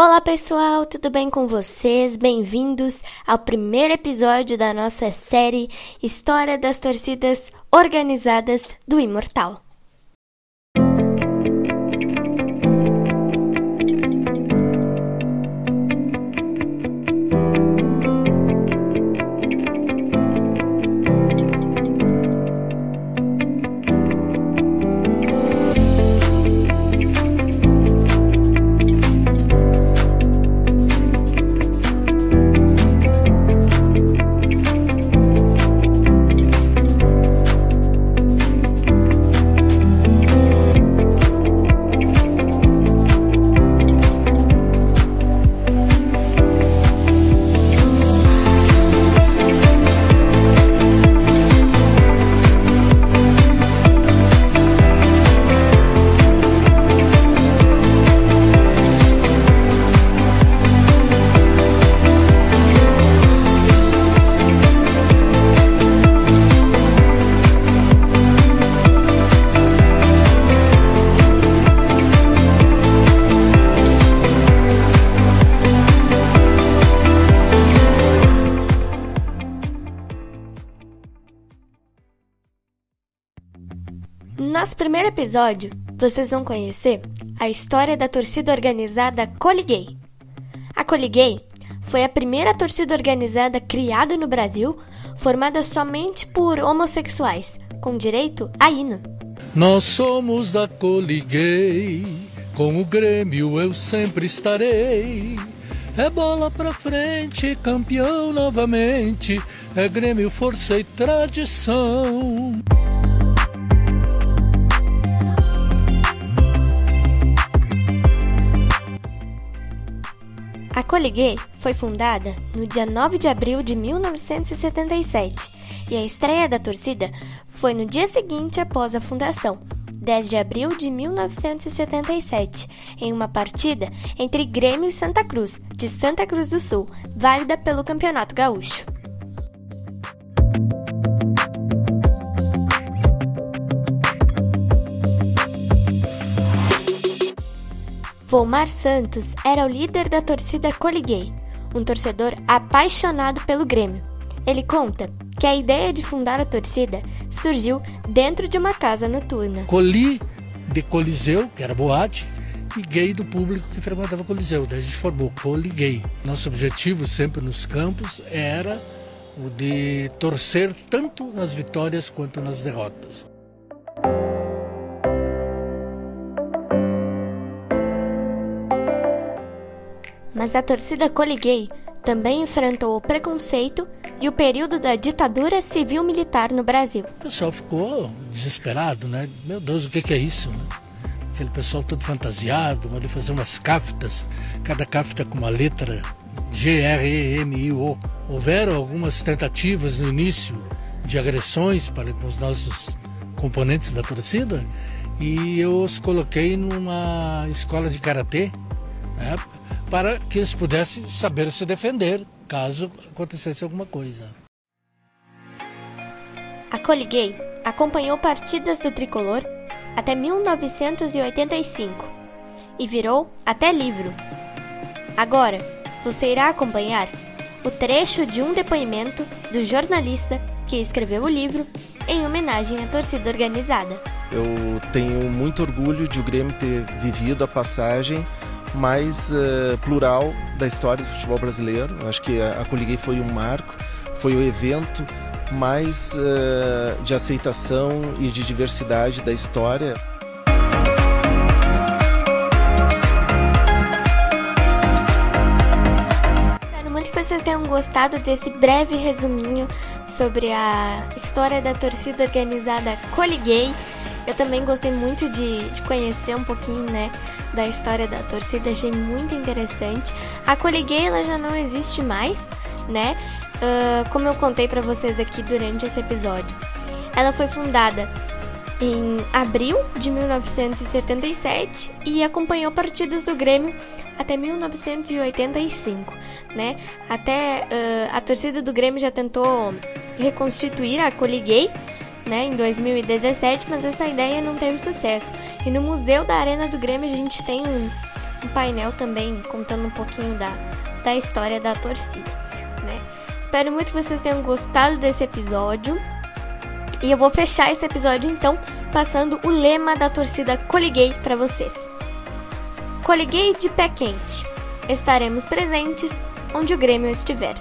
Olá pessoal, tudo bem com vocês? Bem-vindos ao primeiro episódio da nossa série História das Torcidas Organizadas do Imortal. No nosso primeiro episódio, vocês vão conhecer a história da torcida organizada Coliguei. A Coliguei foi a primeira torcida organizada criada no Brasil, formada somente por homossexuais, com direito a hino. Nós somos da Coliguei, com o Grêmio eu sempre estarei. É bola pra frente, campeão novamente, é Grêmio, força e tradição. A Coliguei foi fundada no dia 9 de abril de 1977 e a estreia da torcida foi no dia seguinte após a fundação, 10 de abril de 1977, em uma partida entre Grêmio e Santa Cruz, de Santa Cruz do Sul, válida pelo Campeonato Gaúcho. Volmar Santos era o líder da torcida Coliguei, um torcedor apaixonado pelo Grêmio. Ele conta que a ideia de fundar a torcida surgiu dentro de uma casa noturna. Coli de Coliseu, que era boate, e gay do público que frequentava o Coliseu. Daí a gente formou Coliguei. Nosso objetivo sempre nos campos era o de torcer tanto nas vitórias quanto nas derrotas. Mas a torcida Coliguei também enfrentou o preconceito e o período da ditadura civil-militar no Brasil. O pessoal ficou desesperado, né? Meu Deus, o que, é isso? Né? Aquele pessoal todo fantasiado, mandou fazer umas caftas, cada cafta com uma letra G, R, E, M, I, O. Houveram algumas tentativas no início de agressões para com os nossos componentes da torcida e eu os coloquei numa escola de karatê na época para que eles pudessem saber se defender caso acontecesse alguma coisa. A Coliguei acompanhou partidas do tricolor até 1985 e virou até livro. Agora, você irá acompanhar o trecho de um depoimento do jornalista que escreveu o livro em homenagem à torcida organizada. Eu tenho muito orgulho de o Grêmio ter vivido a passagem mais uh, plural da história do futebol brasileiro. Acho que a, a Coliguei foi um marco, foi o evento mais uh, de aceitação e de diversidade da história. Espero muito que vocês tenham gostado desse breve resuminho sobre a história da torcida organizada Coliguei. Eu também gostei muito de, de conhecer um pouquinho, né, da história da torcida, achei muito interessante. A Coliguei, ela já não existe mais, né, uh, como eu contei para vocês aqui durante esse episódio. Ela foi fundada em abril de 1977 e acompanhou partidas do Grêmio até 1985, né? Até uh, a torcida do Grêmio já tentou reconstituir a Coliguei, né, em 2017, mas essa ideia não teve sucesso. E no Museu da Arena do Grêmio a gente tem um, um painel também contando um pouquinho da, da história da torcida, né? Espero muito que vocês tenham gostado desse episódio. E eu vou fechar esse episódio então passando o lema da torcida Coliguei para vocês. Coliguei de pé quente. Estaremos presentes onde o Grêmio estiver.